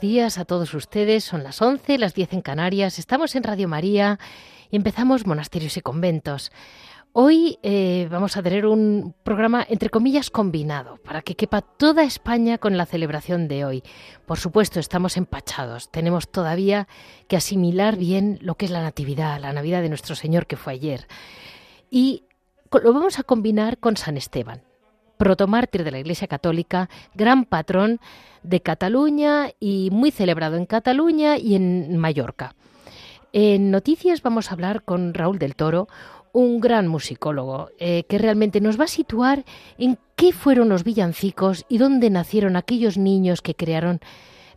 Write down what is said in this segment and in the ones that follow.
Días a todos ustedes. Son las 11, las 10 en Canarias. Estamos en Radio María y empezamos Monasterios y Conventos. Hoy eh, vamos a tener un programa, entre comillas, combinado, para que quepa toda España con la celebración de hoy. Por supuesto, estamos empachados. Tenemos todavía que asimilar bien lo que es la Natividad, la Navidad de nuestro Señor que fue ayer. Y lo vamos a combinar con San Esteban protomártir de la Iglesia Católica, gran patrón de Cataluña y muy celebrado en Cataluña y en Mallorca. En noticias vamos a hablar con Raúl del Toro, un gran musicólogo eh, que realmente nos va a situar en qué fueron los villancicos y dónde nacieron aquellos niños que crearon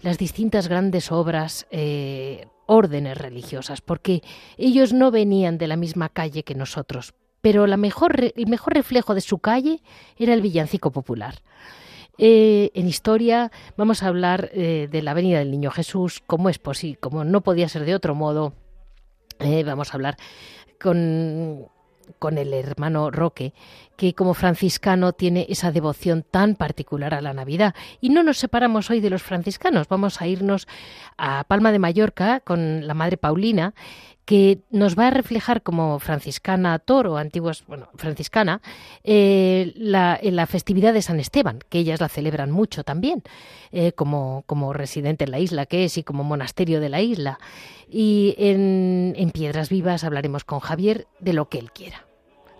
las distintas grandes obras, eh, órdenes religiosas, porque ellos no venían de la misma calle que nosotros, pero la mejor, el mejor reflejo de su calle era el villancico popular. Eh, en historia vamos a hablar eh, de la venida del Niño Jesús, como es posible, como no podía ser de otro modo. Eh, vamos a hablar con, con el hermano Roque, que como franciscano tiene esa devoción tan particular a la Navidad. Y no nos separamos hoy de los franciscanos, vamos a irnos a Palma de Mallorca con la Madre Paulina, que nos va a reflejar como franciscana toro, antiguos, bueno, franciscana, eh, la, la festividad de San Esteban, que ellas la celebran mucho también, eh, como, como residente en la isla que es y como monasterio de la isla. Y en, en Piedras Vivas hablaremos con Javier de lo que él quiera.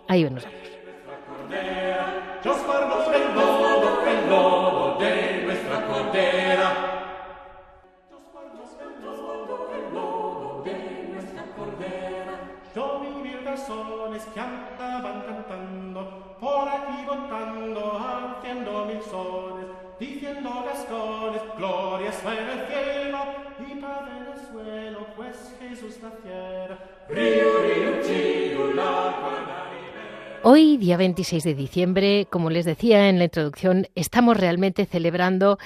Ahí nos. Versones que andaban cantando, por aquí votando, haciendo mil sones, diciendo gascones, gloria en el cielo y paz en el suelo, pues Jesús naciera. Hoy, día 26 de diciembre, como les decía en la introducción, estamos realmente celebrando,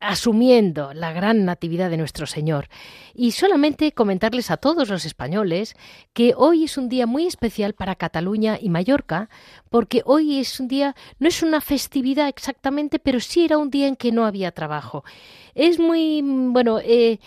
asumiendo la gran natividad de nuestro Señor. Y solamente comentarles a todos los españoles que hoy es un día muy especial para Cataluña y Mallorca, porque hoy es un día, no es una festividad exactamente, pero sí era un día en que no había trabajo. Es muy, mm, bueno, eh,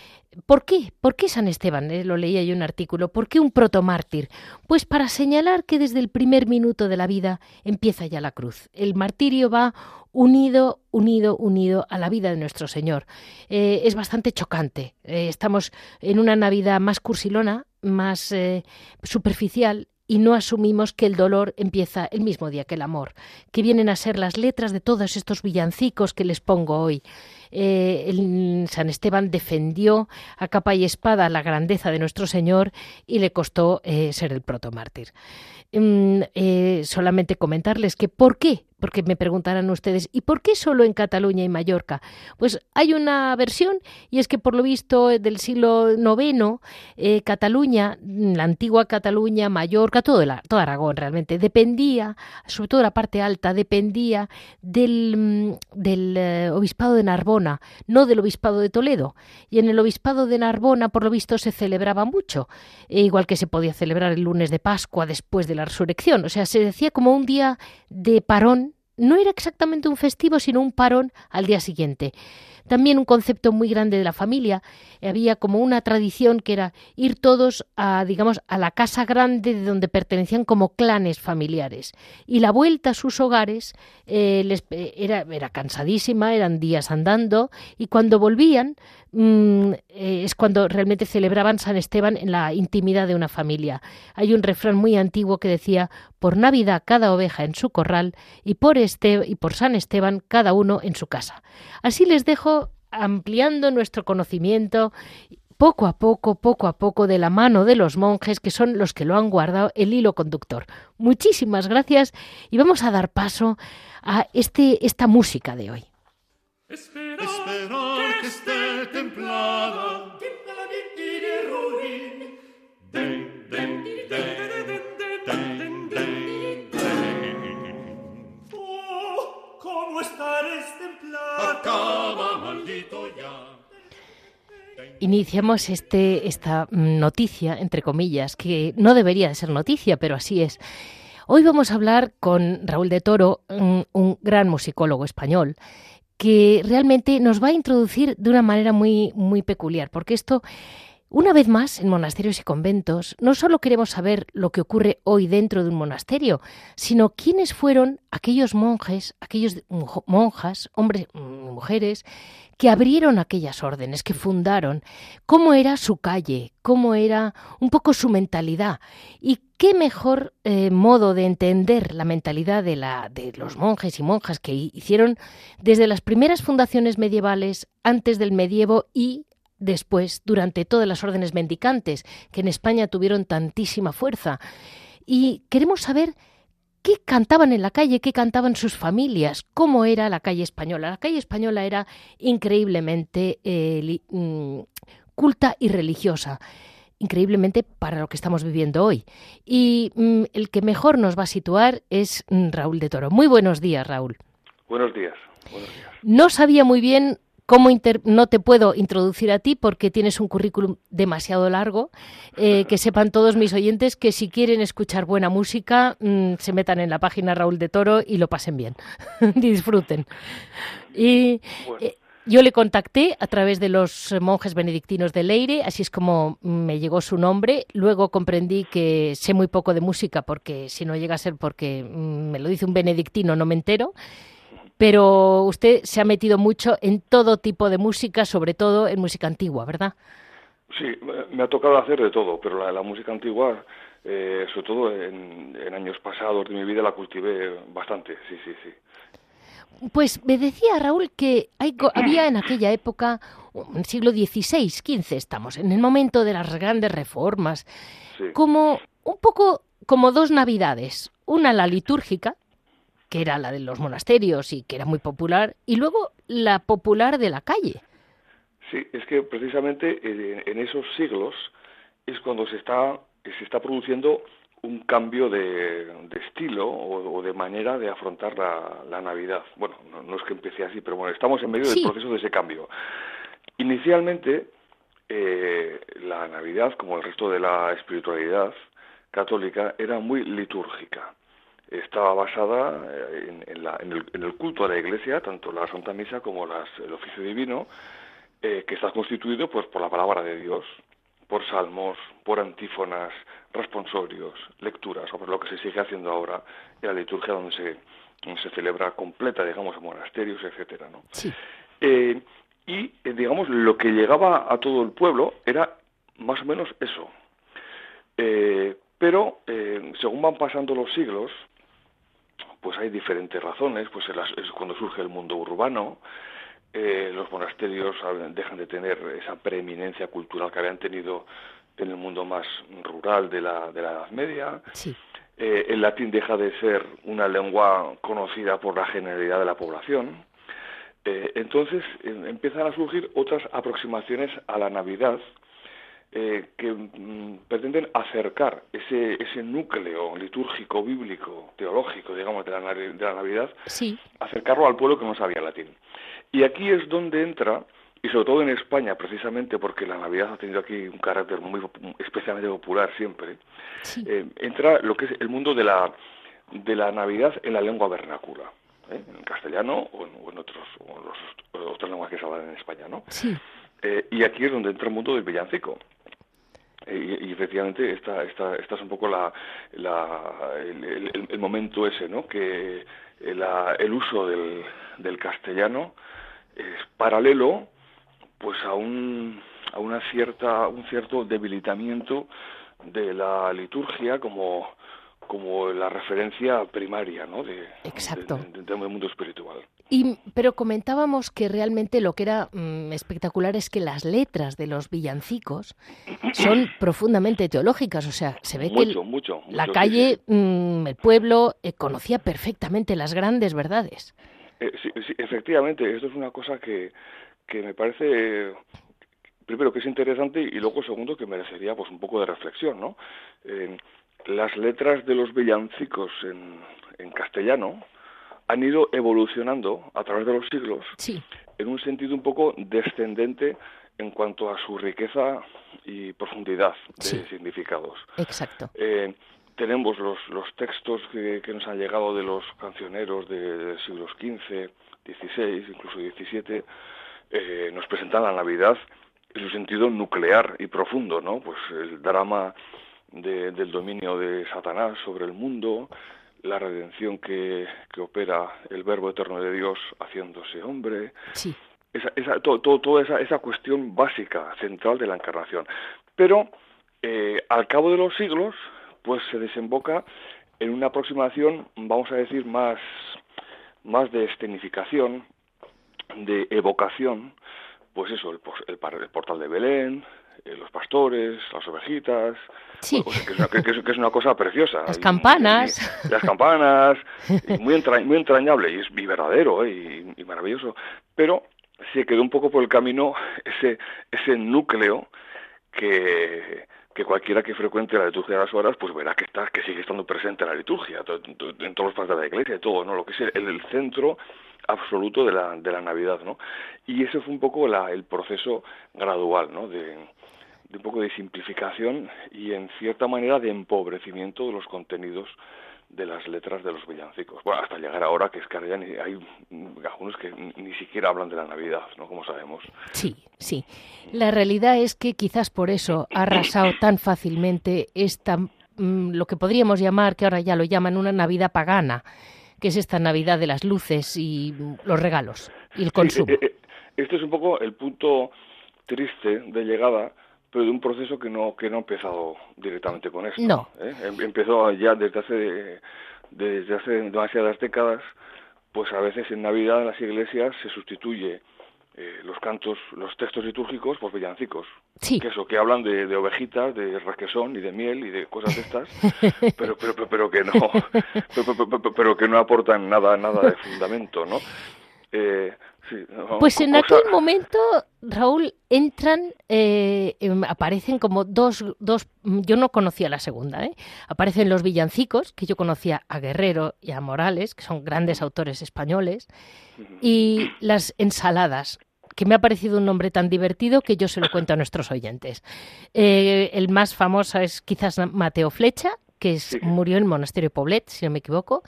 ¿Por qué? ¿Por qué San Esteban? Eh, lo leía yo un artículo. ¿Por qué un protomártir? Pues para señalar que desde el primer minuto de la vida empieza ya la cruz. El martirio va unido, unido, unido a la vida de nuestro Señor. Eh, es bastante chocante. Eh, estamos en una Navidad más cursilona, más superficial y no asumimos que el dolor empieza el mismo día que el amor, que vienen a ser las letras de todos estos villancicos que les pongo hoy. Eh, San Esteban defendió a capa y espada la grandeza de nuestro Señor y le costó eh, ser el protomártir. Mm, eh, solamente comentarles que ¿por qué? Porque me preguntarán ustedes, ¿y por qué solo en Cataluña y Mallorca? Pues hay una versión y es que por lo visto eh, del siglo IX, eh, Cataluña, mm, la antigua Cataluña, Mallorca, todo, la, todo Aragón realmente, dependía, sobre todo la parte alta, dependía del, mm, del eh, obispado de Narbona, no del obispado de Toledo. Y en el obispado de Narbona, por lo visto, se celebraba mucho, igual que se podía celebrar el lunes de Pascua después de la resurrección. O sea, se decía como un día de parón, no era exactamente un festivo, sino un parón al día siguiente. También un concepto muy grande de la familia. Había como una tradición que era ir todos a, digamos, a la casa grande de donde pertenecían como clanes familiares. Y la vuelta a sus hogares eh, les, eh, era, era cansadísima, eran días andando, y cuando volvían mm, eh, es cuando realmente celebraban San Esteban en la intimidad de una familia. Hay un refrán muy antiguo que decía por Navidad cada oveja en su corral y por este y por San Esteban cada uno en su casa. Así les dejo ampliando nuestro conocimiento poco a poco, poco a poco, de la mano de los monjes, que son los que lo han guardado el hilo conductor. Muchísimas gracias y vamos a dar paso a este, esta música de hoy. que esté templada Iniciamos este, esta noticia, entre comillas, que no debería de ser noticia, pero así es. Hoy vamos a hablar con Raúl de Toro, un, gran musicólogo español, que realmente nos va a introducir de una manera muy, muy peculiar, porque esto una vez más, en monasterios y conventos, no solo queremos saber lo que ocurre hoy dentro de un monasterio, sino quiénes fueron aquellos monjes, aquellos monjas, hombres y mujeres, que abrieron aquellas órdenes, que fundaron, cómo era su calle, cómo era un poco su mentalidad y qué mejor eh, modo de entender la mentalidad de, la, de los monjes y monjas que hicieron desde las primeras fundaciones medievales, antes del medievo y después durante todas las órdenes mendicantes que en España tuvieron tantísima fuerza. Y queremos saber qué cantaban en la calle, qué cantaban sus familias, cómo era la calle española. La calle española era increíblemente eh, mm, culta y religiosa increíblemente para lo que estamos viviendo hoy. Y mm, el que mejor nos va a situar es mm, Raúl de Toro. Muy buenos días, Raúl. Buenos días. Buenos días. No sabía muy bien ¿Cómo no te puedo introducir a ti porque tienes un currículum demasiado largo? Eh, que sepan todos mis oyentes que si quieren escuchar buena música, mm, se metan en la página Raúl de Toro y lo pasen bien y disfruten. Y eh, yo le contacté a través de los monjes benedictinos de Leire, así es como me llegó su nombre. Luego comprendí que sé muy poco de música porque si no llega a ser porque mm, me lo dice un benedictino no me entero pero usted se ha metido mucho en todo tipo de música, sobre todo en música antigua, ¿verdad? Sí, me ha tocado hacer de todo, pero la, música antigua, eh, sobre todo en, años pasados de mi vida, la cultivé bastante, sí, sí, sí. Pues me decía Raúl que había en aquella época, en el siglo XVI, XV estamos, en el momento de las grandes reformas, como un poco como dos navidades, una la litúrgica, que era la de los monasterios y que era muy popular, y luego la popular de la calle. Sí, es que precisamente en esos siglos es cuando se está, se está produciendo un cambio de, estilo o, de manera de afrontar la, Navidad. Bueno, no, es que empiece así, pero bueno, estamos en medio del proceso de ese cambio. Inicialmente, eh, la Navidad, como el resto de la espiritualidad católica, era muy litúrgica estaba basada eh, en, el, culto a la Iglesia, tanto la Santa Misa como el oficio divino, eh, que está constituido pues, por la palabra de Dios, por salmos, por antífonas, responsorios, lecturas, o por lo que se sigue haciendo ahora en la liturgia donde se, celebra completa, digamos, en monasterios, etcétera, ¿no? Eh, y, digamos, lo que llegaba a todo el pueblo era más o menos eso. pero, según van pasando los siglos, pues hay diferentes razones, pues es cuando surge el mundo urbano, eh, los monasterios dejan de tener esa preeminencia cultural que habían tenido en el mundo más rural de la, de la Edad Media. Eh, el latín deja de ser una lengua conocida por la generalidad de la población. Eh, entonces empiezan a surgir otras aproximaciones a la Navidad eh, que mm, pretenden acercar ese, ese núcleo litúrgico, bíblico, teológico, digamos, de la, de la Navidad, acercarlo al pueblo que no sabía latín. Y aquí es donde entra, y sobre todo en España, precisamente porque la Navidad ha tenido aquí un carácter muy especialmente popular siempre, eh, entra lo que es el mundo de la, de la Navidad en la lengua vernácula. ¿eh? en castellano o en, otros, otras lenguas que se hablan en España, ¿no? y aquí es donde entra el mundo del villancico. Y, efectivamente esta, esta, esta, es un poco la, el, momento ese, ¿no? Que eh, el uso del, del castellano es paralelo pues a un a una cierta un cierto debilitamiento de la liturgia como como la referencia primaria ¿no? de, Exacto. del mundo espiritual. Y, pero comentábamos que realmente lo que era mm, espectacular es que las letras de los villancicos son profundamente teológicas. O sea, se ve que Mucho, mucho, la sí, calle, sí. mm, el pueblo, eh, conocía perfectamente las grandes verdades. Eh, sí, sí, efectivamente, esto es una cosa que, que me parece, eh, primero, que es interesante y luego, segundo, que merecería pues un poco de reflexión, ¿no? Eh, las letras de los villancicos en, en castellano han ido evolucionando a través de los siglos Sí, en un sentido un poco descendente en cuanto a su riqueza y profundidad de Sí. significados. exacto. Eh, tenemos los, los textos que, que nos han llegado de los cancioneros de, de siglos XV, XVI, incluso XVII, eh, nos presentan la Navidad en su sentido nuclear y profundo, ¿no? Pues el drama de- del dominio de Satanás sobre el mundo, la redención que, que opera el Verbo Eterno de Dios haciéndose hombre, Sí, esa, esa, to- to- toda esa, esa cuestión básica, central de la encarnación. Pero eh, al cabo de los siglos, pues se desemboca en una aproximación, vamos a decir, más, más de escenificación, de evocación, pues eso, el, el el portal de Belén, eh, los pastores, las ovejitas, Sí. que, es una, que- que es- que es una cosa preciosa. Las Y- campanas. y- las campanas, muy, entra- muy entrañable y es y verdadero ¿eh? y, maravilloso. Pero se quedó un poco por el camino ese, ese núcleo que, que cualquiera que frecuente la liturgia de las horas pues verá que está que sigue estando presente en la liturgia en todos los partes de la iglesia y todo no lo que es el, el centro absoluto de la de la navidad no y ese fue un poco la, el proceso gradual no de, de un poco de simplificación y en cierta manera de empobrecimiento de los contenidos de las letras de los villancicos. Bueno, hasta llegar ahora que es que ya ni- hay algunos que ni siquiera hablan de la Navidad, ¿no? Como sabemos. Sí, sí. La realidad es que quizás por eso ha arrasado tan fácilmente esta, mm, lo que podríamos llamar, que ahora ya lo llaman una Navidad pagana, que es esta Navidad de las luces y los regalos y el Sí, consumo. eh, eh, este es un poco el punto triste de llegada, pero de un proceso que no que no ha empezado directamente con esto. No. ¿eh? Em- Empezó ya desde hace desde hace demasiadas décadas, pues a veces en Navidad en las iglesias se sustituye eh, los cantos, los textos litúrgicos por villancicos. Sí. Que eso, que hablan de, de ovejitas, de requesón y de miel y de cosas de estas, pero, pero, pero, pero que no, pero, pero- pero- pero que no aportan nada, nada de fundamento, ¿no? Eh, sí, Pues en cosa- aquel momento, Raúl, entran, eh, em, aparecen como dos, dos, mm, yo no conocía la segunda, ¿eh? aparecen los villancicos, que yo conocía a Guerrero y a Morales, que son grandes autores españoles, y las ensaladas, que me ha parecido un nombre tan divertido que yo se lo cuento a nuestros oyentes. Eh, el más famoso es quizás Mateo Flecha, que es- Sí. murió en el monasterio Poblet, si no me equivoco,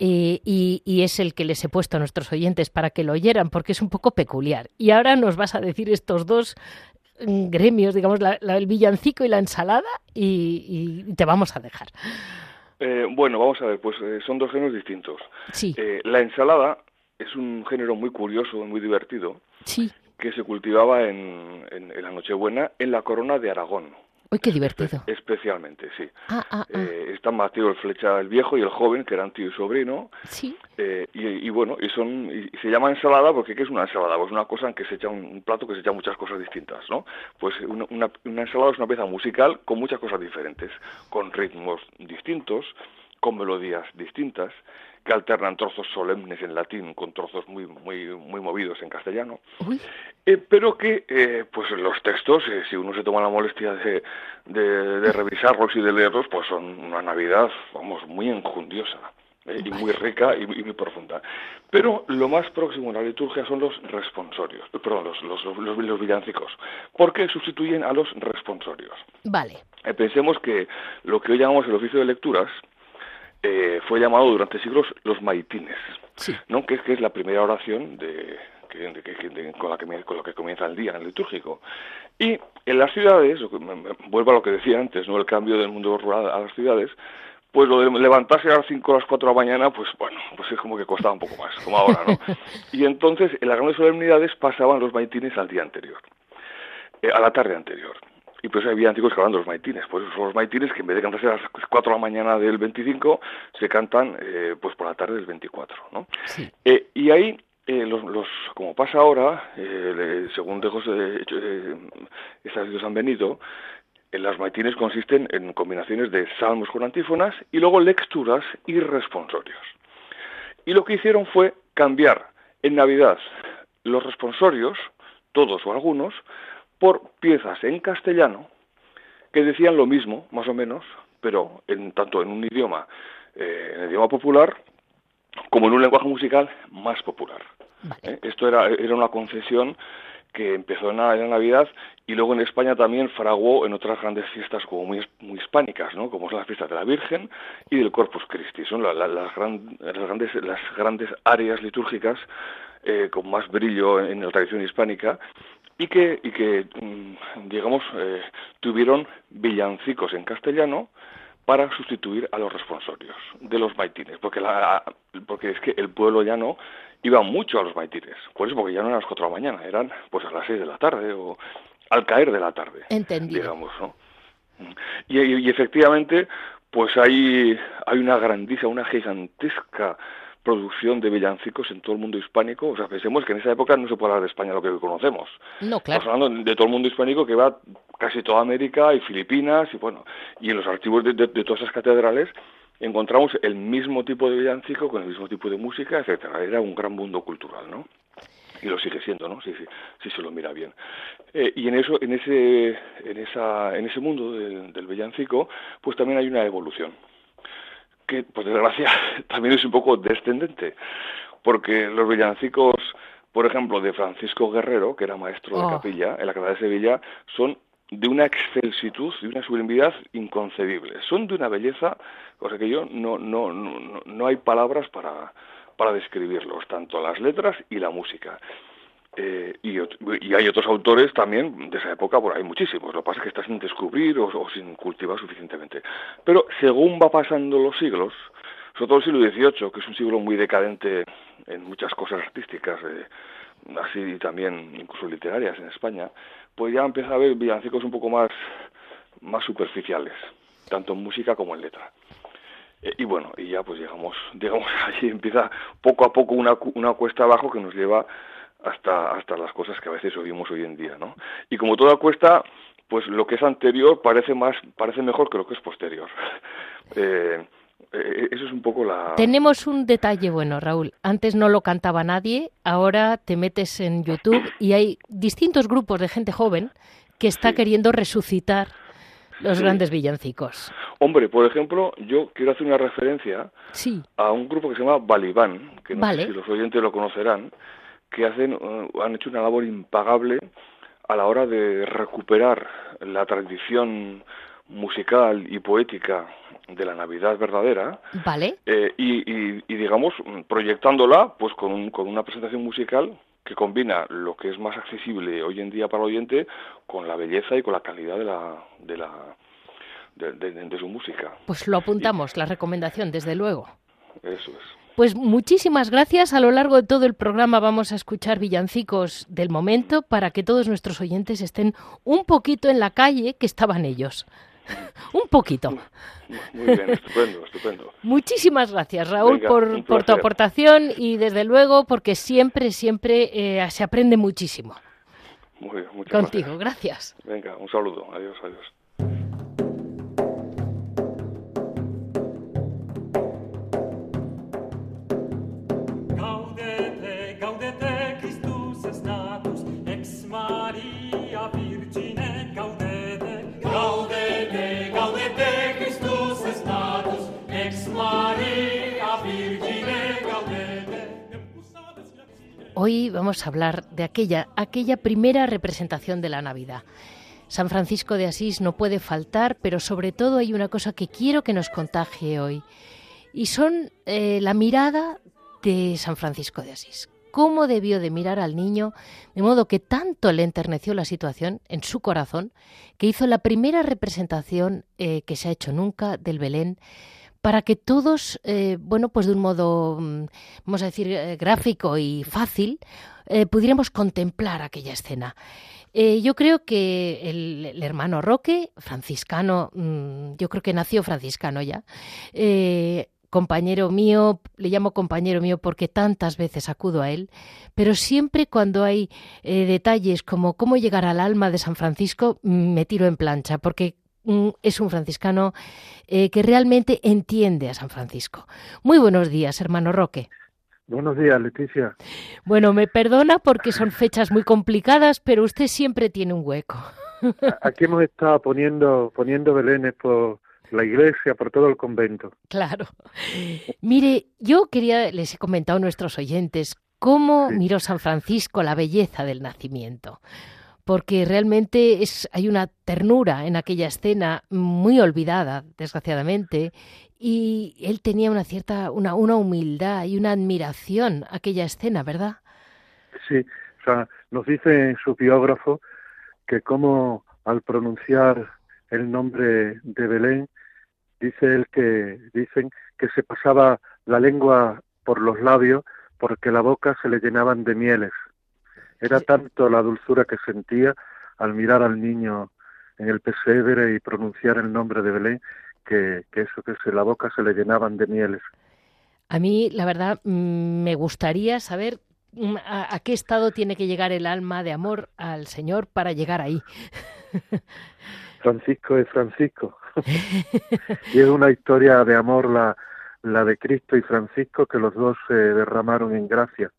eh, y, y es el que les he puesto a nuestros oyentes para que lo oyeran, porque es un poco peculiar. Y ahora nos vas a decir estos dos mm, gremios, digamos, la- la- el villancico y la ensalada, y, y te vamos a dejar. Eh, bueno, vamos a ver, pues eh, son dos géneros distintos. Sí, Eh, la ensalada es un género muy curioso muy divertido sí. que se cultivaba en, en, en la Nochebuena en la corona de Aragón. Uy, qué divertido. Especialmente, sí. Ah, ah, ah. Eh, está Mateo el Flecha el viejo y el joven, que eran tío y sobrino, Sí, eh, y, y bueno, y son y, y se llama ensalada porque ¿qué es una ensalada? Pues una cosa en que se echa un, un plato que se echa muchas cosas distintas, ¿no? Pues una, una, una ensalada es una pieza musical con muchas cosas diferentes, con ritmos distintos, con melodías distintas, que alternan trozos solemnes en latín con trozos muy muy muy movidos en castellano. Eh, pero que eh, pues los textos eh, si uno se toma la molestia de, de, de revisarlos y de leerlos pues son una navidad vamos muy enjundiosa y muy rica y, y muy profunda pero lo más próximo a la liturgia son los responsorios perdón los, los, los, los villancicos porque sustituyen a los responsorios vale. pensemos que lo que hoy llamamos el oficio de lecturas eh, fue llamado durante siglos los maitines, Sí. ¿no? que, es, que es la primera oración de, que- de- con, la que, con la que comienza el día en el litúrgico. Y en las ciudades, vuelvo a lo que decía antes, no el cambio del mundo rural a las ciudades, pues lo de levantarse a las 5 o las 4 de la mañana, pues bueno, pues es como que costaba un poco más, como ahora, ¿no? Y entonces en las grandes solemnidades pasaban los maitines al día anterior, eh, a la tarde anterior. Y pues hay villancicos que hablan de los maitines. Pues son los maitines que en vez de cantarse a las 4 de la mañana del 25, se cantan eh, pues por la tarde del 24, ¿no? Sí. Eh, y ahí, eh, los, los, como pasa ahora, le- según de José, han venido, eh, las maitines consisten en combinaciones de salmos con antífonas y luego lecturas y responsorios. Y lo que hicieron fue cambiar en Navidad los responsorios, todos o algunos, por piezas en castellano que decían lo mismo, más o menos, pero en, tanto en un idioma, eh, en el idioma popular, como en un lenguaje musical más popular. Vale. ¿eh? Esto era, era una concesión que empezó en la, en la Navidad y luego en España también fraguó en otras grandes fiestas como muy, muy hispánicas, ¿no? como son las fiestas de la Virgen y del Corpus Christi. Son la- la- las, gran- las grandes, las grandes áreas litúrgicas eh, con más brillo en, en la tradición hispánica y que, y que mm, digamos, eh, tuvieron villancicos en castellano para sustituir a los responsorios de los maitines, porque, la, porque es que el pueblo llano iba mucho a los maitines, por eso porque ya no eran las 4 de la mañana, eran pues a las 6 de la tarde o al caer de la tarde, Entendido. digamos, ¿no? Y, y- y efectivamente, pues hay, hay una grandísima, una gigantesca producción de villancicos en todo el mundo hispánico. O sea, pensemos que en esa época no se puede hablar de España lo que conocemos. No, claro. Estamos hablando de todo el mundo hispánico que va casi toda América y Filipinas y bueno, y en los archivos de, de- de todas esas catedrales encontramos el mismo tipo de villancico con el mismo tipo de música, etcétera. Era un gran mundo cultural, ¿no? Y lo sigue siendo, ¿no? Sí, sí, sí se lo mira bien. Eh, y en eso, en ese, en esa, en ese mundo del, del villancico, pues también hay una evolución que, por desgracia, también es un poco descendente, porque los villancicos, por ejemplo, de Francisco Guerrero, que era maestro de Oh. capilla en la Catedral de Sevilla, son de una excelsitud, de una sublimidad inconcebible. Son de una belleza, cosa que yo no, no, no, no- no hay palabras para, para describirlos, tanto las letras y la música. Eh, y, y hay otros autores también de esa época, bueno, hay muchísimos, lo que pasa es que está sin descubrir o, sin cultivar suficientemente. Pero según va pasando los siglos, sobre todo el siglo XVIII, que es un siglo muy decadente en muchas cosas artísticas, eh, así también incluso literarias en España, pues ya empieza a haber villancicos un poco más, más superficiales, tanto en música como en letra. Eh, y bueno, y ya pues llegamos, digamos, allí empieza poco a poco una, una cuesta abajo que nos lleva hasta, hasta las cosas que a veces oímos hoy en día, ¿no? Y como toda cuesta, pues lo que es anterior parece más, parece mejor que lo que es posterior. Eh, eh, eso es un poco la... Tenemos un detalle bueno, Raúl. Antes no lo cantaba nadie, ahora te metes en YouTube y hay distintos grupos de gente joven que está Sí. queriendo resucitar los Sí. grandes villancicos. Hombre, por ejemplo, yo quiero hacer una referencia Sí, a un grupo que se llama Balibán, que no Vale. sé si los oyentes lo conocerán, que hacen, eh, han hecho una labor impagable a la hora de recuperar la tradición musical y poética de la Navidad verdadera vale. eh, y, y- y, digamos proyectándola pues con, un- con una presentación musical que combina lo que es más accesible hoy en día para el oyente con la belleza y con la calidad de la de la de, de- de su música Pues lo apuntamos, la recomendación, desde luego. eso es Pues muchísimas gracias. A lo largo de todo el programa vamos a escuchar villancicos del momento para que todos nuestros oyentes estén un poquito en la calle que estaban ellos. un poquito. muy bien estupendo estupendo Muchísimas gracias, Raúl, Venga, por, tu aportación y desde luego porque siempre, siempre eh, se aprende muchísimo muy bien muchas contigo. gracias. Gracias. venga un saludo adiós adiós Hoy vamos a hablar de aquella, aquella primera representación de la Navidad. San Francisco de Asís no puede faltar, pero sobre todo hay una cosa que quiero que nos contagie hoy. Y son eh, la mirada de San Francisco de Asís. Cómo debió de mirar al niño, de modo que tanto le enterneció la situación en su corazón, que hizo la primera representación eh, que se ha hecho nunca del Belén, para que todos, eh, bueno, pues de un modo, mm, vamos a decir, eh, gráfico y fácil, pudiéramos contemplar aquella escena. Yo creo que el, hermano Roque, franciscano, mm, yo creo que nació franciscano ya, compañero mío, le llamo compañero mío porque tantas veces acudo a él, pero siempre cuando hay eh, detalles como cómo llegar al alma de San Francisco, mm, me tiro en plancha, porque mm, es un franciscano eh, que realmente entiende a San Francisco. Muy buenos días, hermano Roque. Buenos días, Leticia. Bueno, me perdona porque son fechas muy complicadas, pero usted siempre tiene un hueco. Aquí hemos estado poniendo, poniendo belenes por, la iglesia, por todo el convento. Claro. Mire, yo quería, les he comentado a nuestros oyentes, cómo miró San Francisco la belleza del nacimiento. Porque realmente es, hay una ternura en aquella escena muy olvidada, desgraciadamente, y él tenía una cierta, una, una humildad y una admiración aquella escena, ¿verdad? Sí, o sea, nos dice en su biógrafo que como al pronunciar el nombre de Belén, dice él que dicen que se pasaba la lengua por los labios porque la boca se le llenaban de mieles. Era tanto la dulzura que sentía al mirar al niño en el pesebre y pronunciar el nombre de Belén que, eso, que se, la boca se le llenaban de mieles. A mí, la verdad, mm, me gustaría saber mm, a, qué estado tiene que llegar el alma de amor al Señor para llegar ahí. Francisco es Francisco. y es una historia de amor la, la de Cristo y Francisco, que los dos se derramaron en gracia.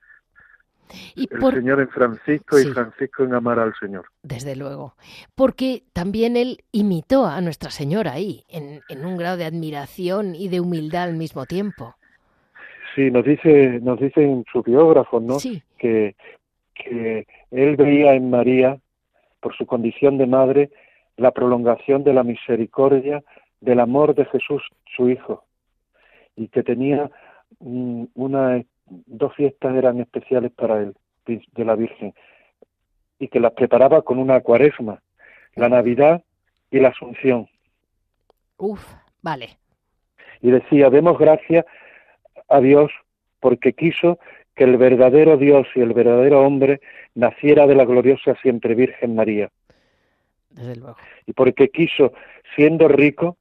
Y el Señor en Francisco y Francisco en amar al Señor. Desde luego. Porque también él imitó a Nuestra Señora ahí, en, en un grado de admiración y de humildad al mismo tiempo. Sí, nos dice, nos dicen sus biógrafos, ¿no? Que, que él veía en María, por su condición de madre, la prolongación de la misericordia del amor de Jesús, su Hijo, y que tenía mm, una, dos fiestas eran especiales para él, de la Virgen, y que las preparaba con una cuaresma, la Navidad y la Asunción. Uf, vale. Y decía, demos gracias a Dios porque quiso que el verdadero Dios y el verdadero hombre naciera de la gloriosa siempre Virgen María y porque quiso, siendo rico,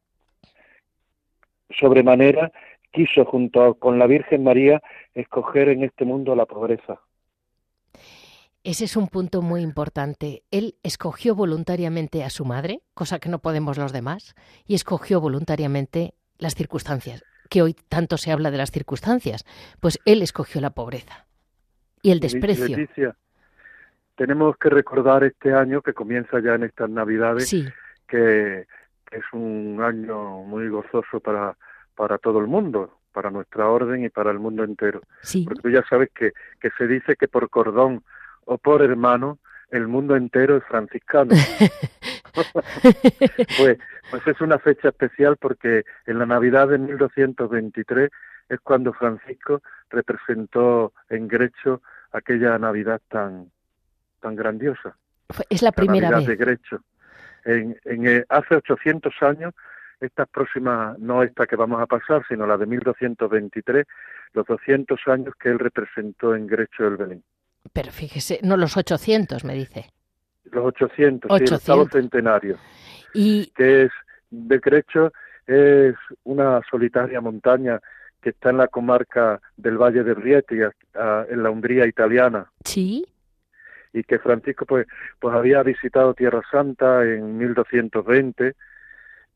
sobremanera, quiso junto con la Virgen María escoger en este mundo la pobreza. Ese es un punto muy importante. Él escogió voluntariamente a su madre, cosa que no podemos los demás, y escogió voluntariamente las circunstancias, que hoy tanto se habla de las circunstancias, pues él escogió la pobreza y el desprecio tenemos que recordar este año que comienza ya en estas Navidades, que, es un año muy gozoso para, para todo el mundo, para nuestra orden y para el mundo entero. Porque tú ya sabes que, que se dice que por cordón o por hermano el mundo entero es franciscano. pues, pues es una fecha especial porque en la Navidad de 1223 es cuando Francisco representó en Grecho aquella Navidad tan, tan grandiosa. Es la primera vez. de Grecho. En, en, eh, hace 800 años, esta próxima, no esta que vamos a pasar, sino la de 1223, los 200 años que él representó en Grecho del Belén. Pero fíjese, no los 800, me dice. Los 800, sí, el octavo centenario. Y... Que es, de Grecho es una solitaria montaña que está en la comarca del Valle de Rieti, en la Hungría italiana. Sí y que Francisco pues, pues había visitado Tierra Santa en 1220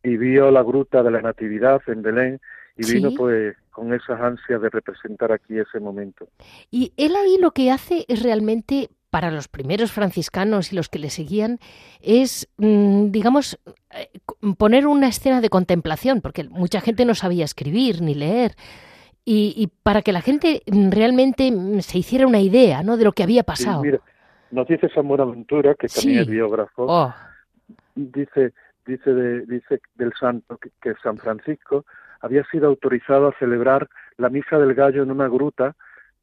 y vio la gruta de la Natividad en Belén y vino pues con esas ansias de representar aquí ese momento. Y él ahí lo que hace es realmente para los primeros franciscanos y los que le seguían es, mm, digamos, eh, poner una escena de contemplación, porque mucha gente no sabía escribir ni leer. Y, para que la gente realmente se hiciera una idea ¿no? de lo que había pasado. Nos dice Samuel Aventura, que también es biógrafo, oh. dice, dice, de, dice del santo que, San Francisco había sido autorizado a celebrar la misa del gallo en una gruta,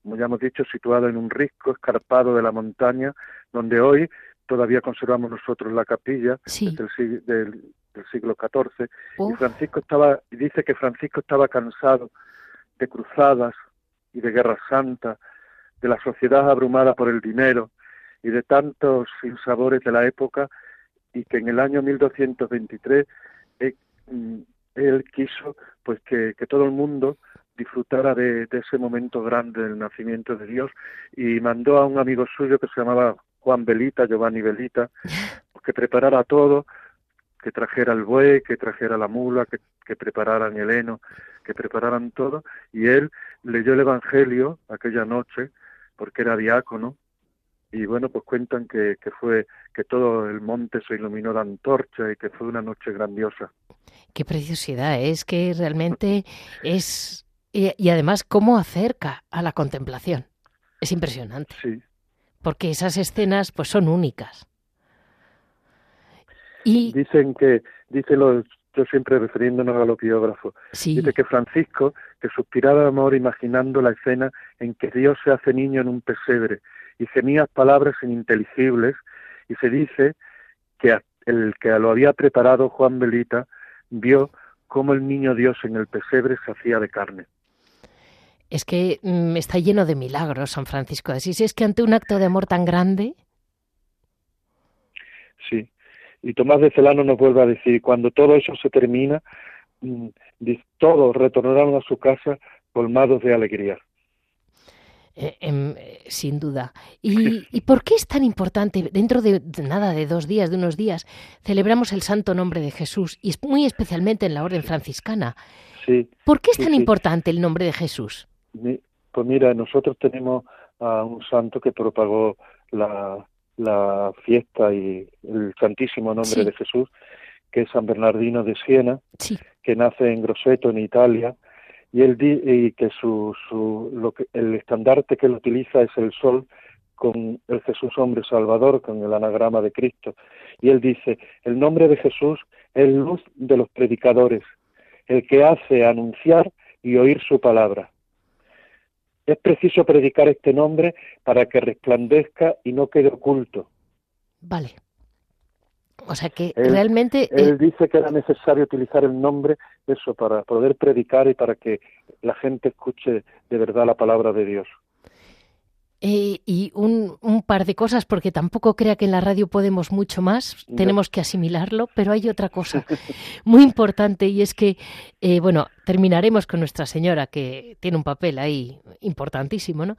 como ya hemos dicho, situada en un risco escarpado de la montaña, donde hoy todavía conservamos nosotros la capilla del, del, siglo XIV. Y Francisco estaba, dice que Francisco estaba cansado de cruzadas y de guerra santa, de la sociedad abrumada por el dinero, y de tantos sinsabores de la época y que en el año 1223 eh, mm, él quiso pues que, todo el mundo disfrutara de, ese momento grande del nacimiento de Dios y mandó a un amigo suyo que se llamaba Juan Belita, Giovanni Belita, que preparara todo, que trajera el buey, que trajera la mula, que, que prepararan el heno, que prepararan todo, y él leyó el Evangelio aquella noche, porque era diácono, y bueno, pues cuentan que, que fue que todo el monte se iluminó de antorcha y que fue una noche grandiosa. Qué preciosidad, ¿eh? es que realmente es y, además cómo acerca a la contemplación. Es impresionante. Sí. Porque esas escenas pues son únicas. Y dicen que dicen los yo siempre refiriéndonos a los biógrafos, dice que Francisco, que suspiraba de amor imaginando la escena en que Dios se hace niño en un pesebre y gemía palabras ininteligibles, y se dice que el que lo había preparado, Juan Belita, vio cómo el niño Dios en el pesebre se hacía de carne. Es que mm, está lleno de milagros San Francisco de Asís. Es que ante un acto de amor tan grande. Sí. Y Tomás de Celano nos vuelve a decir, cuando todo eso se termina, mm, todos retornarán a su casa colmados de alegría. Eh, em, eh, sin duda. ¿Y, ¿Y, por qué es tan importante? Dentro de, nada, de dos días, de unos días, celebramos el santo nombre de Jesús, y muy especialmente en la orden franciscana. Sí, ¿Por qué es tan importante el nombre de Jesús? Pues mira, nosotros tenemos a un santo que propagó la, la fiesta y el santísimo nombre de Jesús, que es San Bernardino de Siena, que nace en Grosseto, en Italia, y él y que su, su lo que, el estandarte que él utiliza es el sol con el Jesús hombre salvador, con el anagrama de Cristo. Y él dice, el nombre de Jesús es luz de los predicadores, el que hace anunciar y oír su palabra. Es preciso predicar este nombre para que resplandezca y no quede oculto. Vale. O sea que realmente... Él dice que era necesario utilizar el nombre, eso, para poder predicar y para que la gente escuche de verdad la palabra de Dios. Eh, y un, un, par de cosas, porque tampoco crea que en la radio podemos mucho más, tenemos que asimilarlo, pero hay otra cosa muy importante y es que, eh, bueno, terminaremos con Nuestra Señora, que tiene un papel ahí importantísimo, ¿no?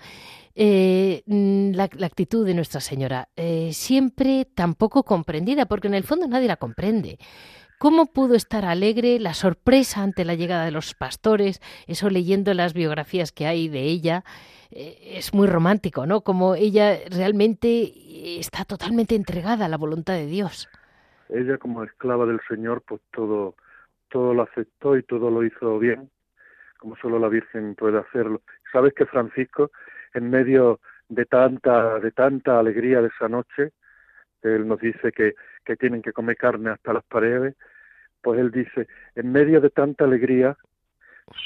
Eh, mm, la, la, actitud de Nuestra Señora, siempre tan poco comprendida, porque en el fondo nadie la comprende. ¿Cómo pudo estar alegre la sorpresa ante la llegada de los pastores? Eso leyendo las biografías que hay de ella, eh, es muy romántico, ¿no? Como ella realmente está totalmente entregada a la voluntad de Dios. Ella como esclava del Señor, pues todo, todo lo aceptó y todo lo hizo bien, como solo la Virgen puede hacerlo. Sabes que Francisco, en medio de tanta, de tanta alegría de esa noche, él nos dice que, que tienen que comer carne hasta las paredes, pues él dice, en medio de tanta alegría,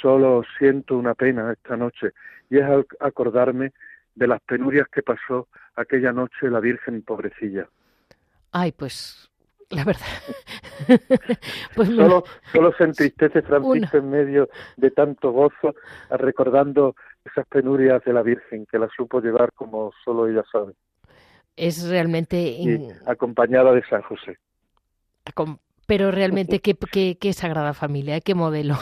solo siento una pena esta noche, y es acordarme de las penurias que pasó aquella noche la Virgen pobrecilla. Ay, pues la verdad. pues solo, solo se entristece Francisco en medio de tanto gozo, recordando esas penurias de la Virgen, que la supo llevar como solo ella sabe. Es realmente... acompañada de San José pero realmente qué, qué, qué sagrada familia, qué modelo.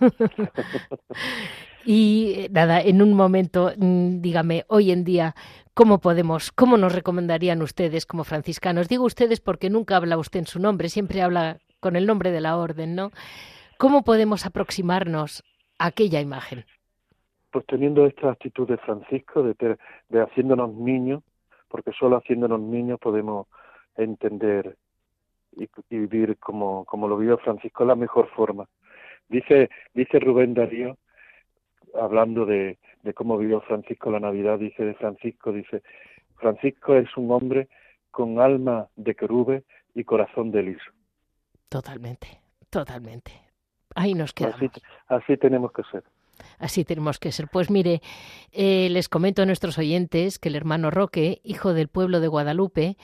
y eh, nada, en un momento, mm, dígame, hoy en día, ¿cómo podemos, cómo nos recomendarían ustedes como franciscanos? Digo ustedes porque nunca habla usted en su nombre, siempre habla con el nombre de la orden, ¿no? ¿Cómo podemos aproximarnos a aquella imagen? Pues teniendo esta actitud de Francisco, de, de haciéndonos niños, porque solo haciéndonos niños podemos entender y, vivir como, como lo vivió Francisco la mejor forma. Dice, dice Rubén Darío, hablando de, de cómo vivió Francisco la Navidad, dice de Francisco, dice, Francisco es un hombre con alma de querube y corazón de liso. Totalmente, totalmente. Ahí nos quedamos. Así, así tenemos que ser. Así tenemos que ser. Pues mire, eh, les comento a nuestros oyentes que el hermano Roque, hijo del pueblo de Guadalupe,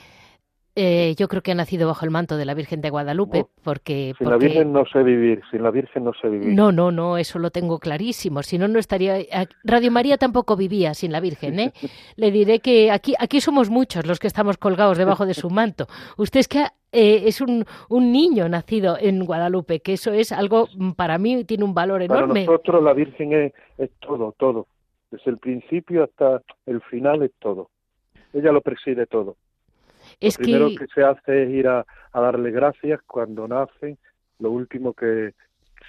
eh, yo creo que ha nacido bajo el manto de la Virgen de Guadalupe, No, porque... Sin la Virgen no sé vivir, sin la Virgen no sé vivir. No, no, no, eso lo tengo clarísimo. Si no, no estaría. Radio María tampoco vivía sin la Virgen, ¿eh? Le diré que aquí, aquí somos muchos los que estamos colgados debajo de su manto. Usted es que eh, es un, un niño nacido en Guadalupe, que eso es algo mm, para mí tiene un valor Para enorme. nosotros la Virgen es, es todo, todo. Desde el principio hasta el final es todo. Ella lo preside todo. Es lo primero que, que... se hace es ir a, a darle gracias cuando nacen. Lo último que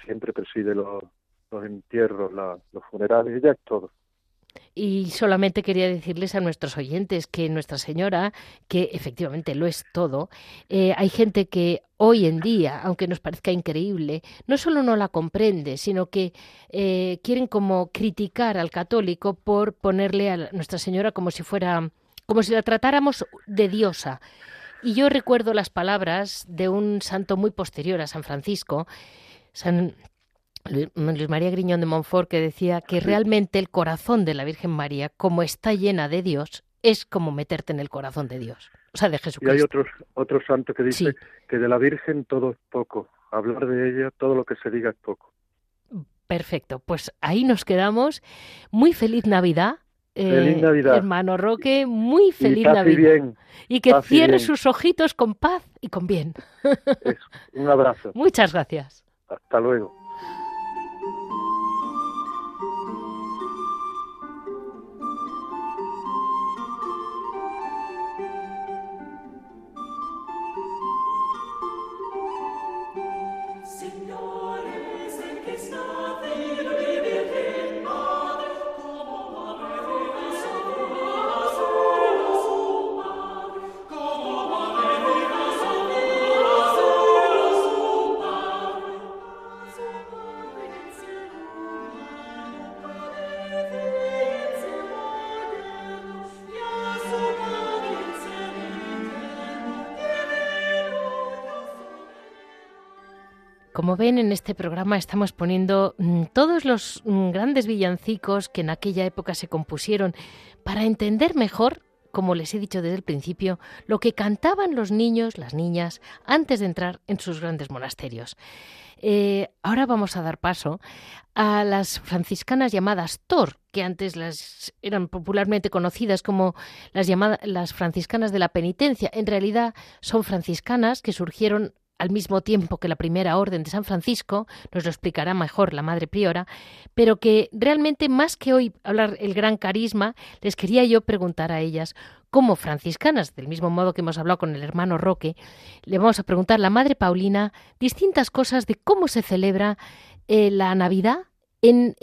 siempre preside los, los entierros, la- los funerales. Ella es todo. y solamente quería decirles a nuestros oyentes que Nuestra Señora, que efectivamente lo es todo, eh, hay gente que hoy en día, aunque nos parezca increíble, no solo no la comprende, sino que eh, quieren como criticar al católico por ponerle a Nuestra Señora como si fuera, como si la tratáramos de diosa. Y yo recuerdo las palabras de un santo muy posterior a San Francisco, San Luis María Griñón de Montfort, que decía que realmente el corazón de la Virgen María, como está llena de Dios, es como meterte en el corazón de Dios, o sea, de Y hay Jesucristo. otros, otro santo que dice Sí. que de la Virgen todo es poco. Hablar de ella, todo lo que se diga es poco. Perfecto, pues ahí nos quedamos. Muy feliz Navidad. Eh, Feliz Navidad. Hermano Roque, muy feliz y Navidad. bien. Y que cierre bien. sus ojitos con paz y con bien. Eso. Un abrazo. Muchas gracias. Hasta luego. Ven, en este programa estamos poniendo mm, todos los mm, grandes villancicos que en aquella época se compusieron para entender mejor, como les he dicho desde el principio, lo que cantaban los niños, las niñas, antes de entrar en sus grandes monasterios. Eh, ahora vamos a dar paso a las franciscanas llamadas Tor, que antes eran popularmente conocidas como las llamadas las franciscanas de la penitencia. En realidad son franciscanas que surgieron al mismo tiempo que la primera orden de San Francisco, nos lo explicará mejor la madre priora, pero que realmente más que hoy hablar el gran carisma, les quería yo preguntar a ellas, como franciscanas, del mismo modo que hemos hablado con el hermano Roque, le vamos a preguntar a la madre Paulina distintas cosas de cómo se celebra eh, la Navidad en,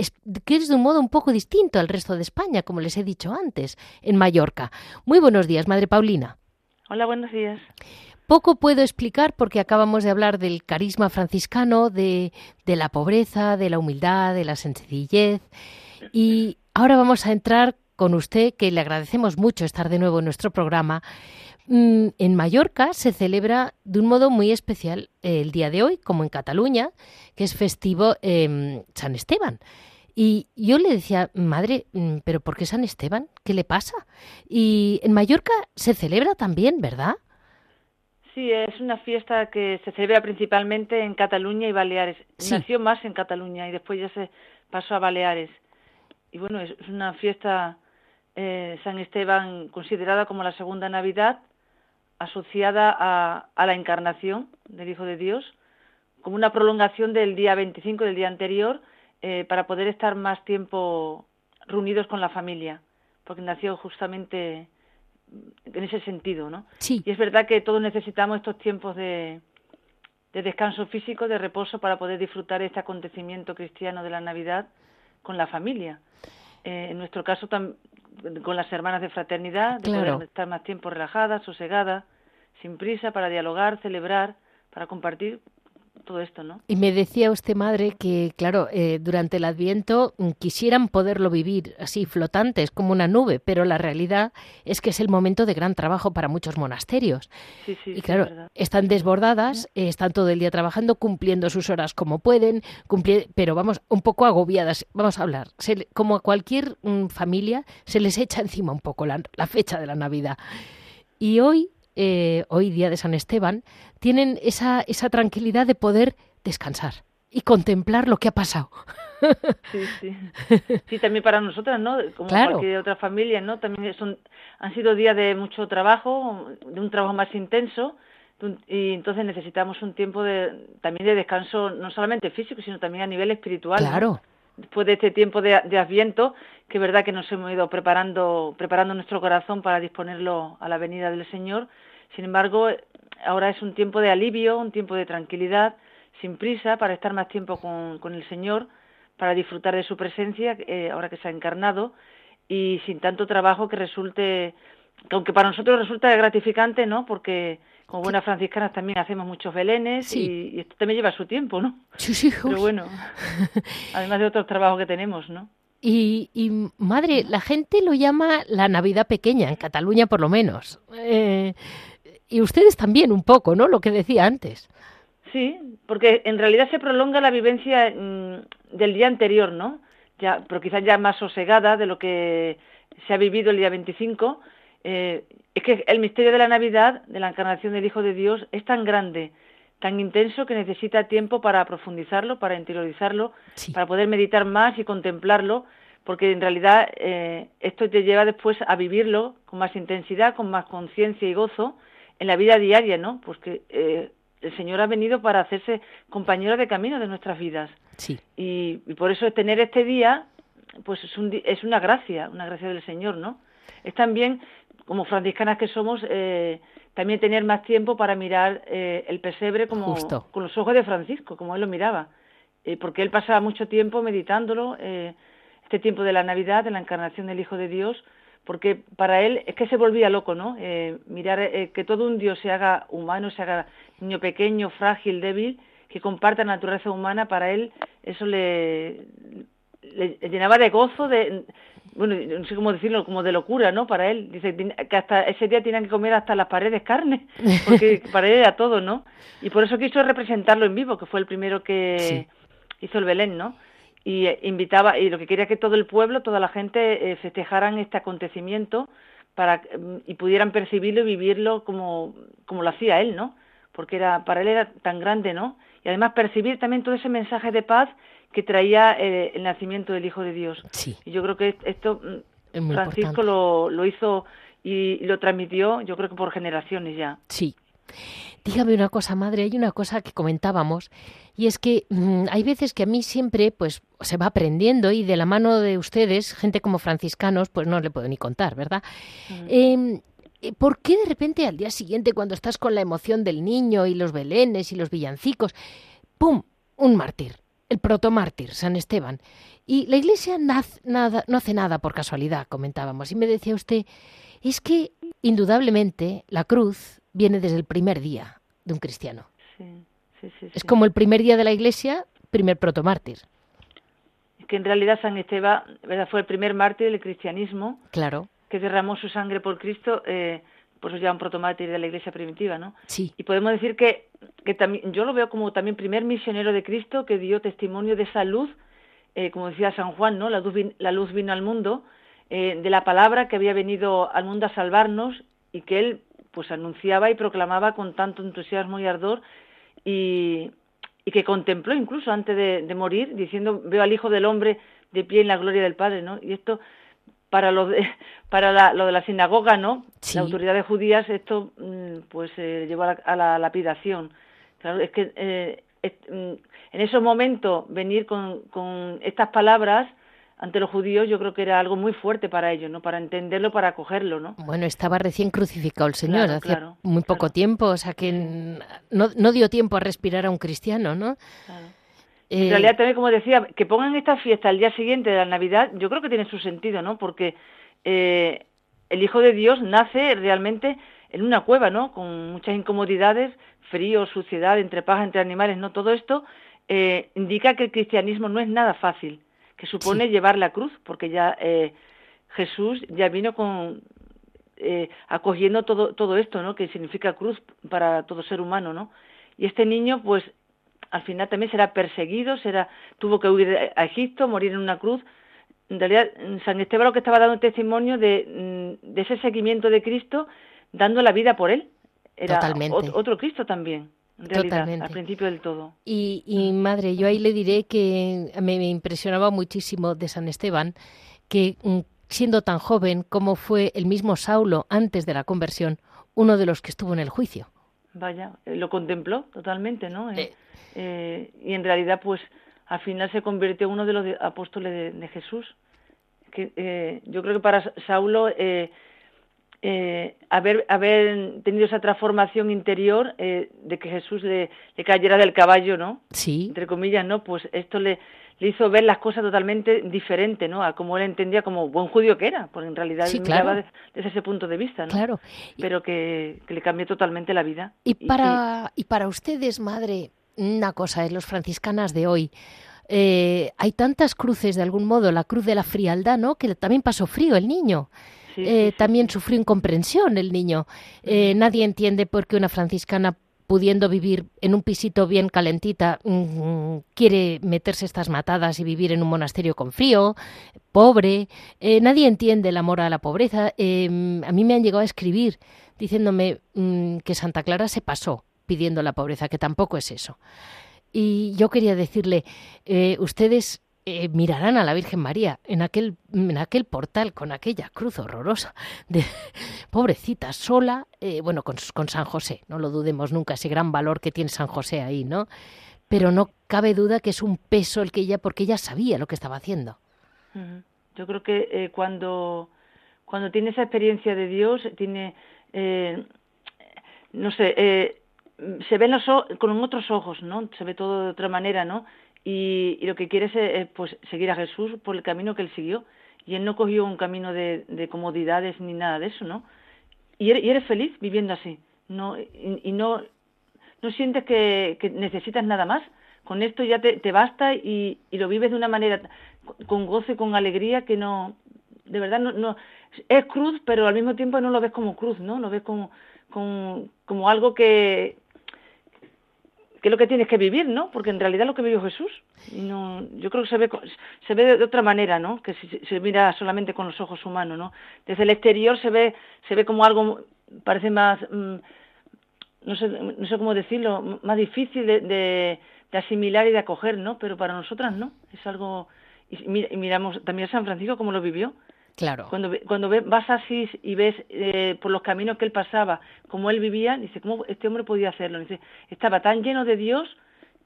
que es de un modo un poco distinto al resto de España, como les he dicho antes, en Mallorca. Muy buenos días, madre Paulina. Hola, buenos días. Poco puedo explicar porque acabamos de hablar del carisma franciscano, de, la pobreza, de la humildad, de la sencillez. Y ahora vamos a entrar con usted, que le agradecemos mucho estar de nuevo en nuestro programa. Mm, En Mallorca se celebra de un modo muy especial eh, el día de hoy, como en Cataluña, que es festivo em, San Esteban. Y yo le decía, madre, mm, ¿pero por qué San Esteban? ¿Qué le pasa? Y en Mallorca se celebra también, ¿verdad? Sí, es una fiesta que se celebra principalmente en Cataluña y Baleares. Sí. Nació más en Cataluña y después ya se pasó a Baleares. Y bueno, es es una fiesta, eh, San Esteban, considerada como la segunda Navidad, asociada a, a la encarnación del Hijo de Dios, como una prolongación del día 25, del día anterior, eh, para poder estar más tiempo reunidos con la familia, porque nació justamente en ese sentido, ¿no? Sí. Y es verdad que todos necesitamos estos tiempos de, de descanso físico, de reposo, para poder disfrutar este acontecimiento cristiano de la Navidad con la familia. Eh, en nuestro caso, tam- con las hermanas de fraternidad, de Claro. poder estar más tiempo relajadas, sosegadas, sin prisa, para dialogar, celebrar, para compartir todo esto, ¿no? Y me decía usted, madre, que, claro, eh, durante el Adviento quisieran poderlo vivir así, flotantes, como una nube, pero la realidad es que es el momento de gran trabajo para muchos monasterios. Sí, sí, y sí, claro, es están desbordadas, eh, están todo el día trabajando, cumpliendo sus horas como pueden, cumpli- pero vamos, un poco agobiadas. Vamos a hablar, se le- como a cualquier mm, familia, se les echa encima un poco la, la fecha de la Navidad. Y hoy eh, hoy día de San Esteban, tienen esa, esa tranquilidad de poder descansar y contemplar lo que ha pasado. Sí, sí. Sí, también para nosotras, ¿no? Como Claro. cualquier otra familia, ¿no? También son, han sido días de mucho trabajo, de un trabajo más intenso, y entonces necesitamos un tiempo de, también de descanso, no solamente físico, sino también a nivel espiritual. ¿no? Después de este tiempo de, de Adviento, que es verdad que nos hemos ido preparando, preparando nuestro corazón para disponerlo a la venida del Señor, sin embargo, ahora es un tiempo de alivio, un tiempo de tranquilidad, sin prisa, para estar más tiempo con, el Señor, para disfrutar de su presencia, eh, ahora que se ha encarnado, y sin tanto trabajo que resulte, aunque para nosotros resulta gratificante, ¿no? Porque como buenas franciscanas también hacemos muchos belenes Sí. y, y esto también lleva su tiempo, ¿no? Sí, sí, Pero bueno, además de otros trabajos que tenemos, ¿no? Y, y, madre, la gente lo llama la Navidad pequeña, en Cataluña por lo menos. Eh, y ustedes también un poco, ¿no? Lo que decía antes. Sí, porque en realidad se prolonga la vivencia mm, del día anterior, ¿no? Ya, pero quizás ya más sosegada de lo que se ha vivido el día 25. Eh, es que el misterio de la Navidad, de la encarnación del Hijo de Dios, es tan grande, tan intenso que necesita tiempo para profundizarlo, para interiorizarlo, Sí. para poder meditar más y contemplarlo, porque en realidad eh, esto te lleva después a vivirlo con más intensidad, con más conciencia y gozo en la vida diaria, ¿no? Porque eh, el Señor ha venido para hacerse compañero de camino de nuestras vidas Sí. y, y por eso tener este día, pues es, un, es una gracia, una gracia del Señor, ¿no? Es también, como franciscanas que somos, eh, también tener más tiempo para mirar eh, el pesebre como Justo. con los ojos de Francisco, como él lo miraba, Eh, porque él pasaba mucho tiempo meditándolo, eh, este tiempo de la Navidad, de la encarnación del Hijo de Dios, porque para él es que se volvía loco, ¿no? Eh, mirar eh, que todo un Dios se haga humano, se haga niño pequeño, frágil, débil, que comparta la naturaleza humana, para él eso le, le llenaba de gozo, de bueno, no sé cómo decirlo, como de locura, ¿no? Para él, dice que hasta ese día tenían que comer hasta las paredes carne, porque para él era todo, ¿no? Y por eso quiso representarlo en vivo, que fue el primero que hizo el Belén, ¿no? Y eh, invitaba, y lo que quería que todo el pueblo, toda la gente eh, festejaran este acontecimiento para mm, y pudieran percibirlo y vivirlo como, como lo hacía él, ¿no? Porque era, para él era tan grande, ¿no? Y además percibir también todo ese mensaje de paz que traía eh, el nacimiento del Hijo de Dios. Sí. Y yo creo que esto mm, Es muy Francisco lo, lo hizo y lo transmitió, yo creo que por generaciones ya. Sí. Dígame una cosa, madre, hay una cosa que comentábamos y es que mm, hay veces que a mí siempre pues se va aprendiendo y de la mano de ustedes, gente como franciscanos, pues no le puedo ni contar, ¿verdad? Eh, eh, ¿Por qué de repente al día siguiente, cuando estás con la emoción del niño y los belenes y los villancicos, ¡pum! Un mártir, el protomártir, San Esteban. Y la iglesia naz- nada, no hace nada por casualidad, comentábamos. Y me decía usted, es que indudablemente la cruz viene desde el primer día de un cristiano. Sí, sí, sí, Es como el primer día de la iglesia, primer protomártir. Es que en realidad San Esteban ¿verdad? fue el primer mártir del cristianismo Claro, que derramó su sangre por Cristo, eh, por eso ya un protomártir de la iglesia primitiva, ¿no? sí, Y podemos decir que, que también, yo lo veo como también primer misionero de Cristo que dio testimonio de esa luz, eh, como decía San Juan, ¿no? La luz, vin- la luz vino al mundo, eh, de la palabra que había venido al mundo a salvarnos y que él pues anunciaba y proclamaba con tanto entusiasmo y ardor y, y que contempló incluso antes de, de morir diciendo veo al Hijo del Hombre de pie en la gloria del Padre, ¿no? Y esto para lo de, para la- lo de la sinagoga, ¿no? Sí. La autoridad de judías esto mm, pues eh, llevó a la, a la lapidación. Claro, es que eh, es- mm, en esos momentos venir con, con estas palabras ante los judíos yo creo que era algo muy fuerte para ellos, ¿no? Para entenderlo, para acogerlo, ¿no? Bueno, estaba recién crucificado el Señor, Claro, hacía claro, muy poco tiempo, o sea que no, no dio tiempo a respirar a un cristiano, ¿no? Claro. Eh, En realidad también, como decía, que pongan esta fiesta al día siguiente de la Navidad, yo creo que tiene su sentido, ¿no? Porque eh, el Hijo de Dios nace realmente en una cueva, ¿no? Con muchas incomodidades, frío, suciedad, entre paja, entre animales, ¿no? Todo esto eh, indica que el cristianismo no es nada fácil, que supone Sí. llevar la cruz, porque ya eh, Jesús ya vino con eh, acogiendo todo todo esto, ¿no? Que significa cruz para todo ser humano, ¿no? Y este niño, pues, al final también será perseguido, será tuvo que huir a Egipto, morir en una cruz. En realidad, San Esteban lo que estaba dando testimonio de, mm, de ese seguimiento de Cristo, dando la vida por él. era Totalmente. ot- otro Cristo también, en realidad, Totalmente. al principio del todo. Y, y, madre, yo ahí le diré que me, me impresionaba muchísimo de San Esteban que mm, siendo tan joven como fue el mismo Saulo antes de la conversión, uno de los que estuvo en el juicio. Vaya, eh, lo contempló totalmente, ¿no? Eh, Eh. eh, y en realidad, pues, al final se convirtió en uno de los de- apóstoles de, de Jesús. Que eh, yo creo que para Sa- Saulo haber haber tenido esa transformación interior eh, de que Jesús le, le cayera del caballo, ¿no? Sí, Entre comillas, ¿no? Pues esto le, le hizo ver las cosas totalmente diferente, ¿no? A como él entendía como buen judío que era, porque en realidad Sí, él claro. desde ese punto de vista, ¿no? claro. Pero que, que le cambió totalmente la vida. Y para, y para ustedes, madre, una cosa es los franciscanas de hoy. eh, hay tantas cruces de algún modo, la cruz de la frialdad, ¿no? Que también pasó frío el niño. sí, Eh, sí, sí. También sufrió incomprensión el niño. Eh, nadie entiende por qué una franciscana pudiendo vivir en un pisito bien calentita, mm, quiere meterse estas matadas y vivir en un monasterio con frío, pobre. Eh, nadie entiende el amor a la pobreza. Eh, a mí me han llegado a escribir diciéndome mm, que Santa Clara se pasó pidiendo la pobreza, que tampoco es eso. Y yo quería decirle, eh, ustedes eh, mirarán a la Virgen María en aquel, en aquel portal con aquella cruz horrorosa, de pobrecita, sola, eh, bueno, con, con San José, no lo dudemos nunca, ese gran valor que tiene San José ahí, ¿no? Pero no cabe duda que es un peso el que ella, porque ella sabía lo que estaba haciendo. Yo creo que eh, cuando, cuando tiene esa experiencia de Dios, tiene, eh, no sé, eh, se ve los con otros ojos, ¿no? Se ve todo de otra manera, ¿no? Y, y lo que quiere es eh, pues seguir a Jesús por el camino que él siguió. Y él no cogió un camino de, de comodidades ni nada de eso, ¿no? Y eres, y eres feliz viviendo así. No, y, no, no sientes que, necesitas nada más. Con esto ya te, basta y, lo vives de una manera con gozo y con alegría que no, de verdad no, no es cruz, pero al mismo tiempo no lo ves como cruz, ¿no? Lo ves como, como algo que, que es lo que tienes que vivir, ¿no? Porque en realidad lo que vivió Jesús. No, yo creo que se ve, se ve de otra manera, ¿no? Que si se mira solamente con los ojos humanos, ¿no? Desde el exterior se ve, se ve como algo, parece más, mm, no sé, no sé cómo decirlo, más difícil de, de, de asimilar y de acoger, ¿no? Pero para nosotras no, es algo, y miramos también a San Francisco cómo lo vivió, Claro. cuando, cuando ve- vas así y ves eh, por los caminos que él pasaba, cómo él vivía, dice, ¿cómo este hombre podía hacerlo? Dice, estaba tan lleno de Dios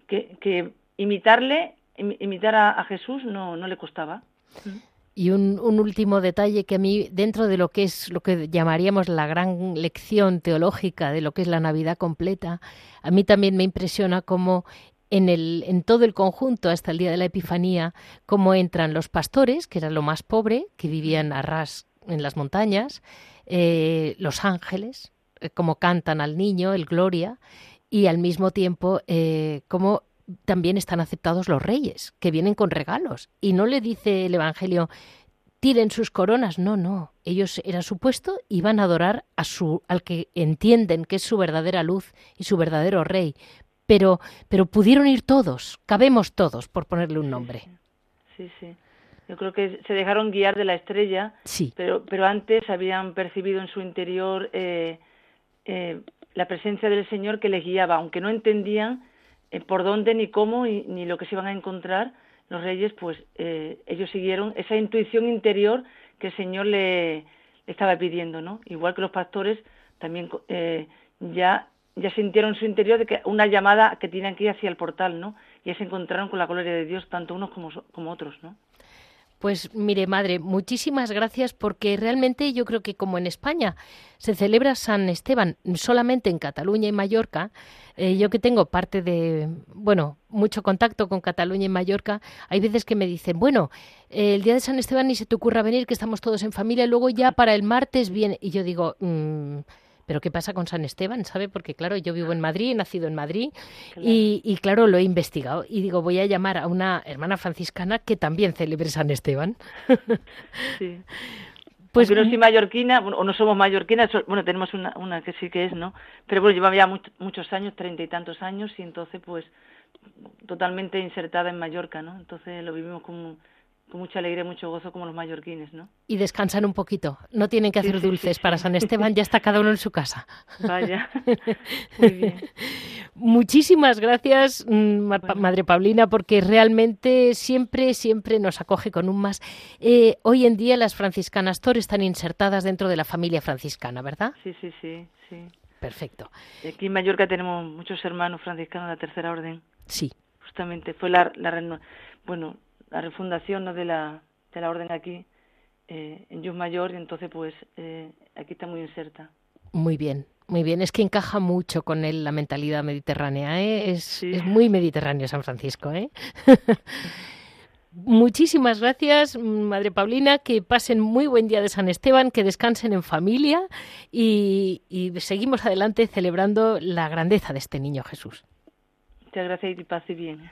que, que imitarle, imi- imitar a, a Jesús no, no le costaba. Y un, un último detalle que a mí, dentro de lo que es lo que llamaríamos la gran lección teológica de lo que es la Navidad completa, a mí también me impresiona cómo en, el, en todo el conjunto, hasta el día de la Epifanía, cómo entran los pastores, que era lo más pobre, que vivían a ras en las montañas, eh, los ángeles, eh, cómo cantan al niño, el Gloria, y al mismo tiempo eh, cómo también están aceptados los reyes, que vienen con regalos. Y no le dice el Evangelio, tiren sus coronas. No, no. Ellos era su puesto y van a adorar a su, al que entienden que es su verdadera luz y su verdadero rey. Pero, pero pudieron ir todos, cabemos todos, por ponerle un nombre. Sí, sí. Yo creo que se dejaron guiar de la estrella, Sí, pero, pero antes habían percibido en su interior eh, eh, la presencia del Señor que les guiaba, aunque no entendían eh, por dónde ni cómo y- ni lo que se iban a encontrar, los reyes, pues eh, ellos siguieron esa intuición interior que el Señor le, le estaba pidiendo, ¿no? Igual que los pastores también eh, ya ya sintieron en su interior de que una llamada que tenían que ir hacia el portal, ¿no? Y ya se encontraron con la gloria de Dios, tanto unos como, otros, ¿no? Pues mire, madre, muchísimas gracias porque realmente yo creo que como en España se celebra San Esteban solamente en Cataluña y Mallorca, eh, yo que tengo parte de, bueno, mucho contacto con Cataluña y Mallorca, hay veces que me dicen, bueno, eh, el día de San Esteban ni se te ocurra venir, que estamos todos en familia, y luego ya para el martes viene. Y yo digo, mm, pero ¿qué pasa con San Esteban? ¿Sabe? Porque claro, yo vivo en Madrid, he nacido en Madrid y, y, claro, lo he investigado. Y digo, voy a llamar a una hermana franciscana que también celebre San Esteban. Sí. Pues Aunque no soy mallorquina, o no somos mallorquinas, bueno, tenemos una, una que sí que es, ¿no? Pero bueno, lleva ya much- muchos años, treinta y tantos años, y entonces, pues, totalmente insertada en Mallorca, ¿no? Entonces lo vivimos como con mucha alegría, mucho gozo como los mallorquines, ¿no? Y descansan un poquito. No tienen que hacer dulces para San Esteban, ya está cada uno en su casa. Vaya. Muy bien. Muchísimas gracias, mm, Madre Paulina, porque realmente siempre, siempre nos acoge con un más. Eh, hoy en día las franciscanas Tor están insertadas dentro de la familia franciscana, ¿verdad? Sí, sí, sí, sí. Perfecto. Aquí en Mallorca tenemos muchos hermanos franciscanos de la tercera orden. Sí. Justamente fue la, la bueno, la refundación ¿no? de, la, de la orden aquí eh, en Yus Mayor y entonces pues eh, aquí está muy inserta. Muy bien, muy bien. Es que encaja mucho con él la mentalidad mediterránea. ¿eh? Es, es muy mediterráneo San Francisco. ¿eh? Muchísimas gracias, Madre Paulina, que pasen muy buen día de San Esteban, que descansen en familia y, y seguimos adelante celebrando la grandeza de este niño Jesús. Muchas gracias y pase bien.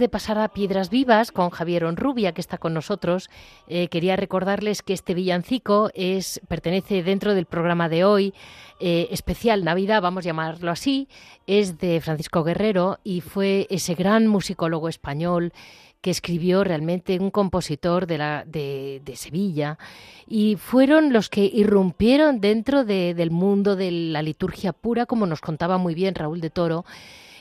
De pasar a Piedras Vivas con Javier Onrubia, que está con nosotros, eh, quería recordarles que este villancico pertenece dentro del programa de hoy, eh, especial Navidad, vamos a llamarlo así, es de Francisco Guerrero y fue ese gran musicólogo español que escribió realmente un compositor de, la, de, Sevilla. Y fueron los que irrumpieron dentro del mundo de la liturgia pura, como nos contaba muy bien Raúl de Toro,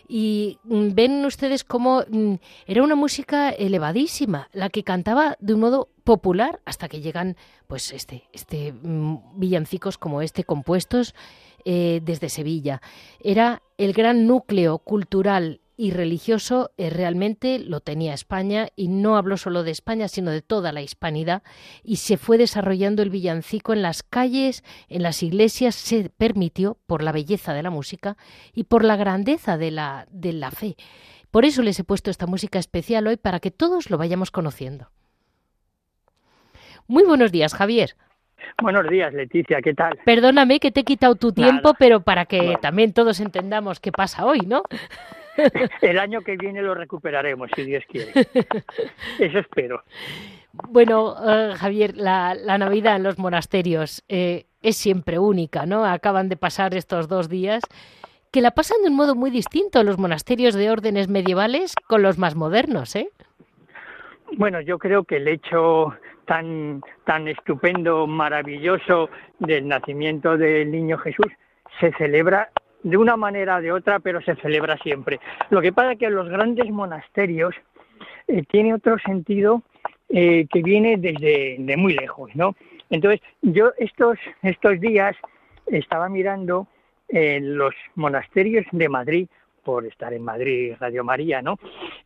y mm, ven ustedes cómo mm, era una música elevadísima, la que cantaba de un modo popular hasta que llegan pues este, este mm, villancicos como este compuestos eh, desde Sevilla. Era el gran núcleo cultural y religioso eh, realmente lo tenía España y no habló solo de España, sino de toda la hispanidad y se fue desarrollando el villancico en las calles, en las iglesias, se permitió por la belleza de la música y por la grandeza de la, de la fe. Por eso les he puesto esta música especial hoy para que todos lo vayamos conociendo. Muy buenos días, Javier. Buenos días, Leticia, ¿qué tal? Perdóname que te he quitado tu tiempo, pero para que también todos entendamos qué pasa hoy, ¿no? El año que viene lo recuperaremos, si Dios quiere. Eso espero. Bueno, eh, Javier, la, Navidad en los monasterios eh, es siempre única, ¿no? Acaban de pasar estos dos días que la pasan de un modo muy distinto los monasterios de órdenes medievales con los más modernos, ¿eh? Bueno, yo creo que el hecho tan, tan estupendo, maravilloso del nacimiento del niño Jesús se celebra de una manera o de otra, pero se celebra siempre. Lo que pasa es que los grandes monasterios eh, tiene otro sentido eh, que viene desde de muy lejos, ¿no? Entonces, yo estos, estos días estaba mirando en los monasterios de Madrid, por estar en Madrid, Radio María, ¿no?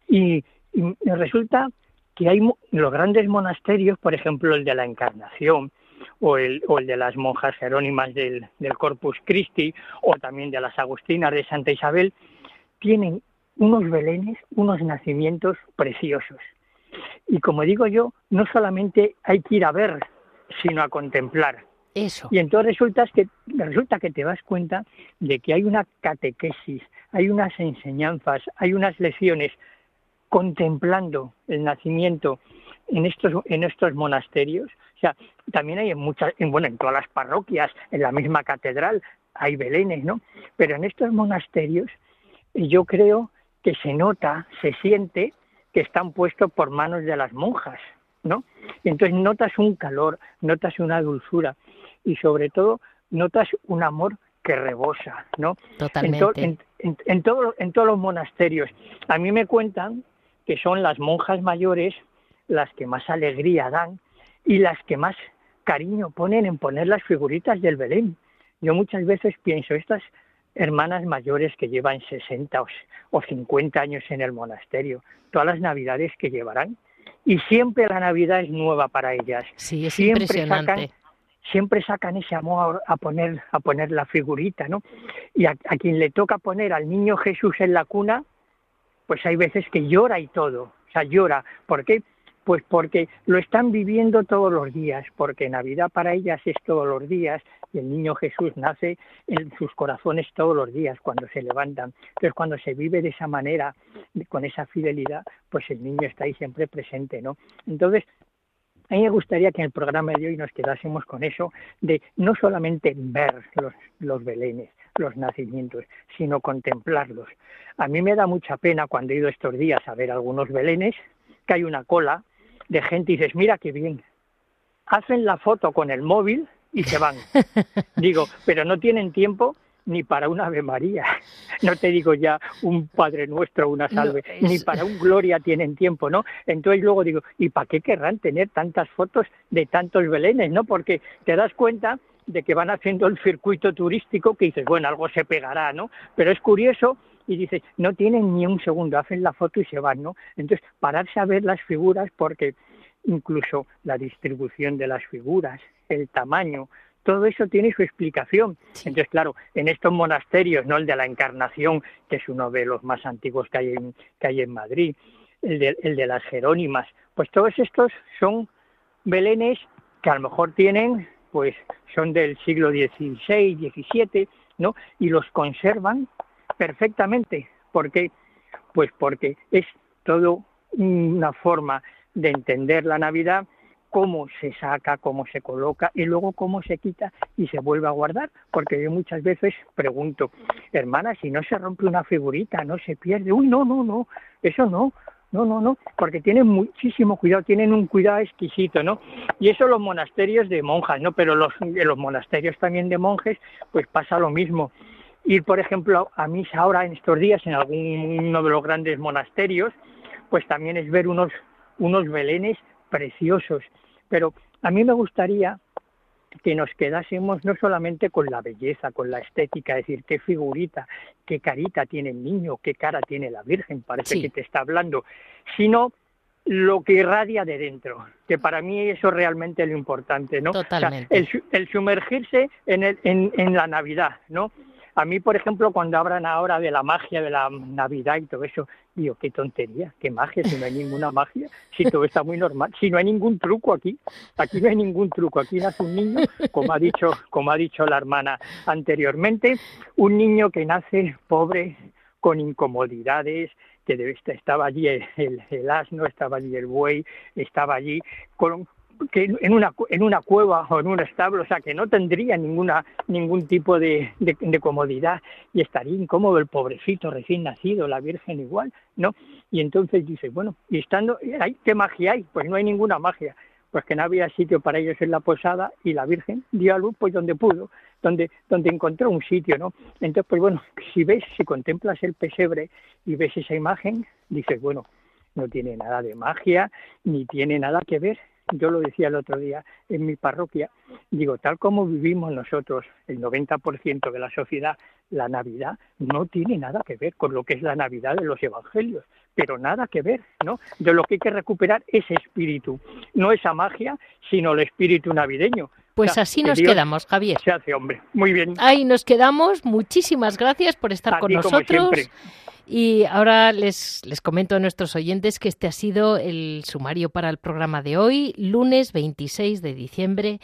Y, y resulta que hay los grandes monasterios, por ejemplo, el de la Encarnación, o el, o el de las monjas jerónimas del, del Corpus Christi o también de las Agustinas de Santa Isabel, tienen unos belenes, unos nacimientos preciosos. Y como digo yo, no solamente hay que ir a ver, sino a contemplar. Eso. Y entonces resulta que, resulta que te das cuenta de que hay una catequesis, hay unas enseñanzas, hay unas lecciones contemplando el nacimiento en estos, en estos monasterios sea, también hay en muchas, en, bueno, en todas las parroquias, en la misma catedral, hay belenes, ¿no? Pero en estos monasterios yo creo que se nota, se siente que están puestos por manos de las monjas, ¿no? Y entonces notas un calor, notas una dulzura y sobre todo notas un amor que rebosa, ¿no? Totalmente. En, en, en, todo, en todos los monasterios. A mí me cuentan que son las monjas mayores las que más alegría dan y las que más cariño ponen en poner las figuritas del Belén. Yo muchas veces pienso, estas hermanas mayores que llevan 60 o 50 años en el monasterio, todas las navidades que llevarán, y siempre la Navidad es nueva para ellas. Sí, es siempre impresionante. Sacan, siempre sacan ese amor a poner, a poner la figurita, ¿no? Y a, a quien le toca poner al niño Jesús en la cuna, pues hay veces que llora y todo, o sea, llora. ¿Por qué? Pues porque lo están viviendo todos los días, porque Navidad para ellas es todos los días y el niño Jesús nace en sus corazones todos los días cuando se levantan. Entonces, cuando se vive de esa manera, con esa fidelidad, pues el niño está ahí siempre presente, ¿no? Entonces, a mí me gustaría que en el programa de hoy nos quedásemos con eso de no solamente ver los, los belenes, los nacimientos, sino contemplarlos. A mí me da mucha pena cuando he ido estos días a ver algunos belenes, que hay una cola de gente y dices, mira qué bien, hacen la foto con el móvil y se van. Digo, pero no tienen tiempo ni para una Ave María, no te digo ya un Padre Nuestro, una salve, No, es- ni para un Gloria tienen tiempo, ¿no? Entonces luego digo, ¿y para qué querrán tener tantas fotos de tantos belenes, no? Porque te das cuenta de que van haciendo el circuito turístico que dices, bueno, algo se pegará, ¿no? Pero es curioso y dices, no tienen ni un segundo, hacen la foto y se van, ¿no? Entonces, pararse a ver las figuras porque incluso la distribución de las figuras, el tamaño, todo eso tiene su explicación. Entonces, claro, en estos monasterios, no el de la Encarnación, que es uno de los más antiguos que hay en, que hay en Madrid, el de, el de las Jerónimas, pues todos estos son belenes que a lo mejor tienen, pues son del siglo XVI, XVII, ¿no? Y los conservan perfectamente. ¿Por qué? Pues porque es todo una forma de entender la Navidad, cómo se saca, cómo se coloca y luego cómo se quita y se vuelve a guardar. Porque yo muchas veces pregunto, hermana, si no se rompe una figurita, no se pierde. Uy, no, no, no, eso no. No, no, no, porque tienen muchísimo cuidado, tienen un cuidado exquisito, ¿no? Y eso los monasterios de monjas, ¿no? Pero los, los monasterios también de monjes, pues pasa lo mismo. Ir, por ejemplo, a misa ahora en estos días en alguno de los grandes monasterios, pues también es ver unos, unos belenes preciosos. Pero a mí me gustaría que nos quedásemos no solamente con la belleza, con la estética, es decir, qué figurita, qué carita tiene el niño, qué cara tiene la Virgen, parece Sí. que te está hablando, sino lo que irradia de dentro, que para mí eso es realmente lo importante, ¿no? O sea, el, el sumergirse en, el, en, en la Navidad, ¿no? A mí, por ejemplo, cuando hablan ahora de la magia de la Navidad y todo eso, digo, qué tontería, qué magia, si no hay ninguna magia, si todo está muy normal, si no hay ningún truco aquí, aquí no hay ningún truco, aquí nace un niño, como ha dicho, como ha dicho la hermana anteriormente, un niño que nace pobre, con incomodidades, que estaba allí el asno, estaba allí el buey, estaba allí con que en una en una cueva o en un establo, o sea que no tendría ninguna ningún tipo de, de, comodidad y estaría incómodo el pobrecito recién nacido, la Virgen igual, ¿no? Y entonces dice, bueno, y estando, ¿hay, ¿qué magia hay? Pues no hay ninguna magia, pues que no había sitio para ellos en la posada y la Virgen dio a luz pues donde pudo, donde, donde encontró un sitio, ¿no? Entonces, pues bueno, si ves, si contemplas el pesebre y ves esa imagen, dices, bueno, no tiene nada de magia, ni tiene nada que ver. Yo lo decía el otro día en mi parroquia, digo, tal como vivimos nosotros, el 90% de la sociedad, la Navidad no tiene nada que ver con lo que es la Navidad de los Evangelios, pero nada que ver, ¿no? De lo que hay que recuperar ese espíritu, no esa magia, sino el espíritu navideño. Pues O sea, así que nos Dios quedamos, Javier. Se hace hombre. Muy bien. Ahí nos quedamos. Muchísimas gracias por estar A con ti, como nosotros. siempre. Y ahora les, les comento a nuestros oyentes que este ha sido el sumario para el programa de hoy, lunes 26 de diciembre.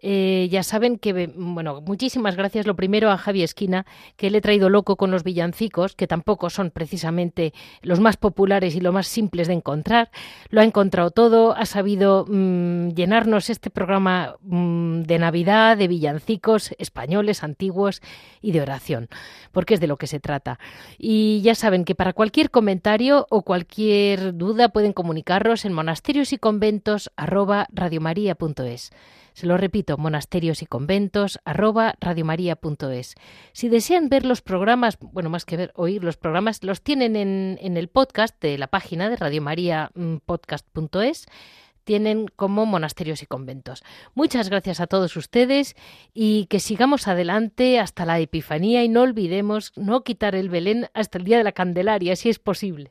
Eh, ya saben que, bueno, muchísimas gracias lo primero a Javi Esquina, que le he traído loco con los villancicos, que tampoco son precisamente los más populares y los más simples de encontrar. Lo ha encontrado todo, ha sabido mm, llenarnos este programa mm, de Navidad, de villancicos españoles, antiguos y de oración, porque es de lo que se trata. Y ya saben que para cualquier comentario o cualquier duda pueden comunicarnos en monasterios y conventos se lo repito, monasterios y conventos arroba radiomaria.es. Si desean ver los programas, bueno, más que ver, oír los programas, los tienen en, en el podcast de la página de radiomariapodcast.es tienen como monasterios y conventos. Muchas gracias a todos ustedes y que sigamos adelante hasta la Epifanía y no olvidemos no quitar el Belén hasta el día de la Candelaria, si es posible.